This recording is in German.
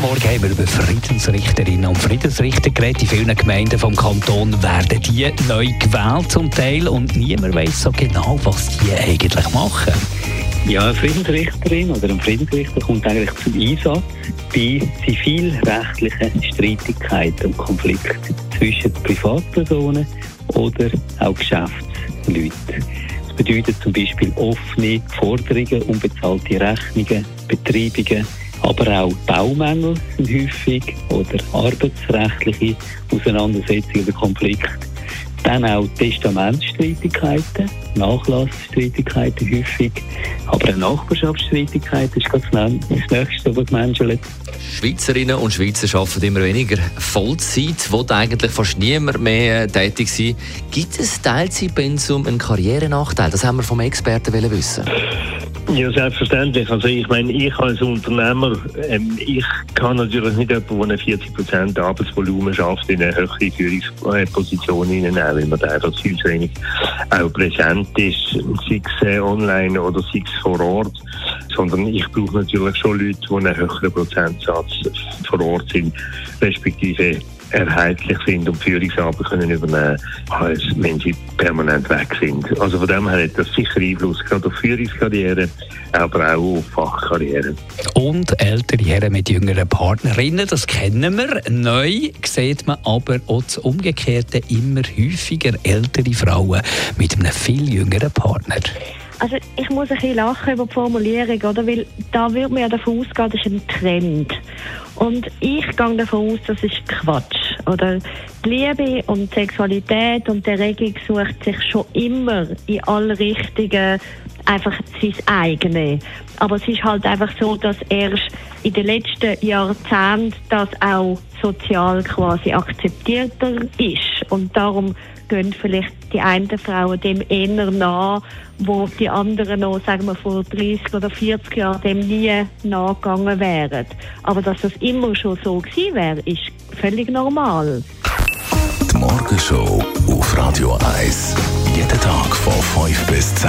Heute Morgen haben wir über Friedensrichterinnen und Friedensrichter geredet. In vielen Gemeinden vom Kanton werden die neu gewählt zum Teil und niemand weiß so genau, was die eigentlich machen. Ja, eine Friedensrichterin oder ein Friedensrichter kommt eigentlich zum Einsatz bei zivilrechtlichen Streitigkeiten und Konflikten zwischen Privatpersonen oder auch Geschäftsleuten. Das bedeutet zum Beispiel offene Forderungen, unbezahlte Rechnungen, Betreibungen, aber auch Baumängel sind häufig oder arbeitsrechtliche Auseinandersetzungen oder Konflikte. Dann auch Testamentsstreitigkeiten, Nachlassstreitigkeiten häufig, aber auch Nachbarschaftsstreitigkeiten ist das Nächste, was die Menschen Schweizerinnen und Schweizer arbeiten immer weniger Vollzeit, will eigentlich fast niemand mehr tätig sein. Gibt es Teilzeitpensum einen Karrierenachteil? Das haben wir vom Experten wissen. Ja, selbstverständlich. Also ich meine, ich als Unternehmer, ähm, ich kann natürlich nicht jemanden, der 40 Prozent Arbeitsvolumen schafft, in eine höhere Führungsposition hineinnehmen, weil man da einfach viel zu wenig auch präsent ist, sei es äh, online oder sei es vor Ort. Sondern ich brauche natürlich schon Leute, die einen höheren Prozentsatz vor Ort sind, respektive erheitlich sind und Führungsarbeit können übernehmen als wenn sie permanent weg sind. Also von dem her hat das sicher Einfluss, gerade auf Führungskarriere, aber auch auf Fachkarriere. Und ältere Herren mit jüngeren Partnerinnen, das kennen wir. Neu sieht man aber auch das Umgekehrte immer häufiger ältere Frauen mit einem viel jüngeren Partner. Also ich muss ein bisschen lachen über die Formulierung, oder? Weil da würde man ja davon ausgehen, das ist ein Trend. Und ich gehe davon aus, das ist Quatsch. Oder die Liebe und die Sexualität und die Erregung sucht sich schon immer in alle Richtungen einfach sein eigene. Aber es ist halt einfach so, dass erst in den letzten Jahrzehnten das auch sozial quasi akzeptierter ist. Und darum gehen vielleicht die einen Frauen dem eher nach, wo die anderen noch, sagen wir, vor 30 oder 40 Jahren dem nie nachgegangen wären. Aber dass das immer schon so gewesen wäre, ist völlig normal. Die Morgenshow auf Radio 1. Jeden Tag von 5 bis 10.